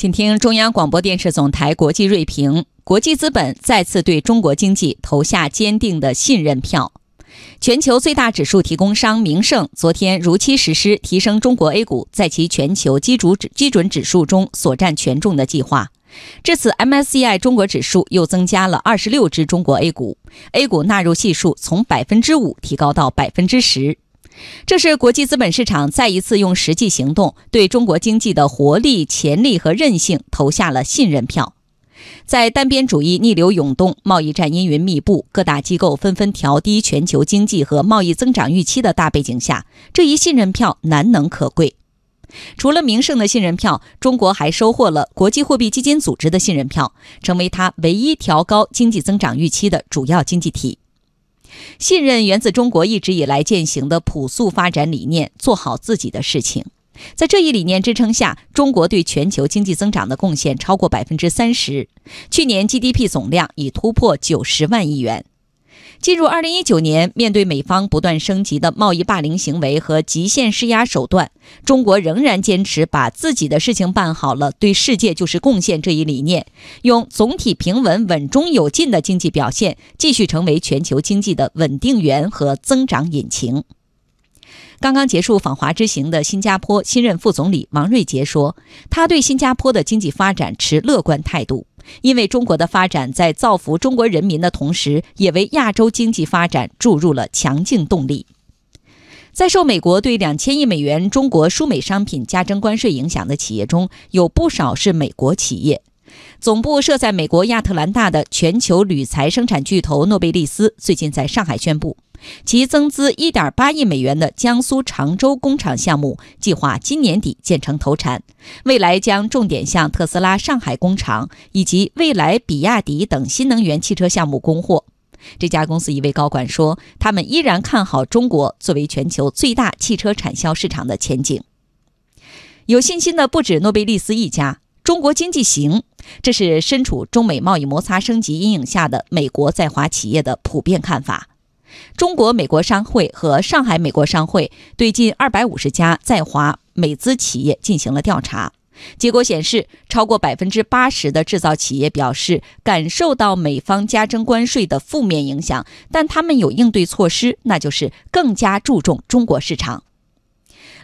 请听中央广播电视总台国际锐评：国际资本再次对中国经济投下坚定的信任票。全球最大指数提供商明晟昨天如期实施提升中国 A 股在其全球基础指基准指数中所占权重的计划，至此 MSCI 中国指数又增加了二十六只中国 A 股，A 股纳入系数从百分之五提高到百分之十。这是国际资本市场再一次用实际行动对中国经济的活力、潜力和韧性投下了信任票。在单边主义逆流涌动、贸易战阴云密布、各大机构纷纷调低全球经济和贸易增长预期的大背景下，这一信任票难能可贵。除了名胜的信任票，中国还收获了国际货币基金组织的信任票，成为它唯一调高经济增长预期的主要经济体。信任源自中国一直以来践行的朴素发展理念：做好自己的事情。在这一理念支撑下，中国对全球经济增长的贡献超过百分之三十，去年 GDP 总量已突破九十万亿元。进入二零一九年，面对美方不断升级的贸易霸凌行为和极限施压手段，中国仍然坚持把自己的事情办好了，对世界就是贡献这一理念，用总体平稳、稳中有进的经济表现，继续成为全球经济的稳定源和增长引擎。刚刚结束访华之行的新加坡新任副总理王瑞杰说，他对新加坡的经济发展持乐观态度。因为中国的发展在造福中国人民的同时，也为亚洲经济发展注入了强劲动力。在受美国对两千亿美元中国输美商品加征关税影响的企业中，有不少是美国企业。总部设在美国亚特兰大的全球铝材生产巨头诺贝利斯，最近在上海宣布。其增资1.8亿美元的江苏常州工厂项目计划今年底建成投产，未来将重点向特斯拉上海工厂以及未来、比亚迪等新能源汽车项目供货。这家公司一位高管说：“他们依然看好中国作为全球最大汽车产销市场的前景。有信心的不止诺贝利斯一家，中国经济行，这是身处中美贸易摩擦升级阴影下的美国在华企业的普遍看法。”中国美国商会和上海美国商会对近二百五十家在华美资企业进行了调查，结果显示，超过百分之八十的制造企业表示感受到美方加征关税的负面影响，但他们有应对措施，那就是更加注重中国市场。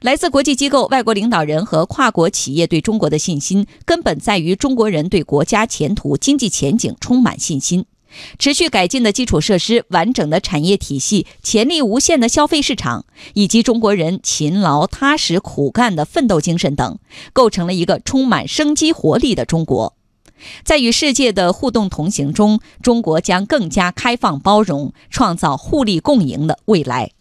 来自国际机构、外国领导人和跨国企业对中国的信心，根本在于中国人对国家前途、经济前景充满信心。持续改进的基础设施、完整的产业体系、潜力无限的消费市场，以及中国人勤劳踏实苦干的奋斗精神等，构成了一个充满生机活力的中国。在与世界的互动同行中，中国将更加开放包容，创造互利共赢的未来。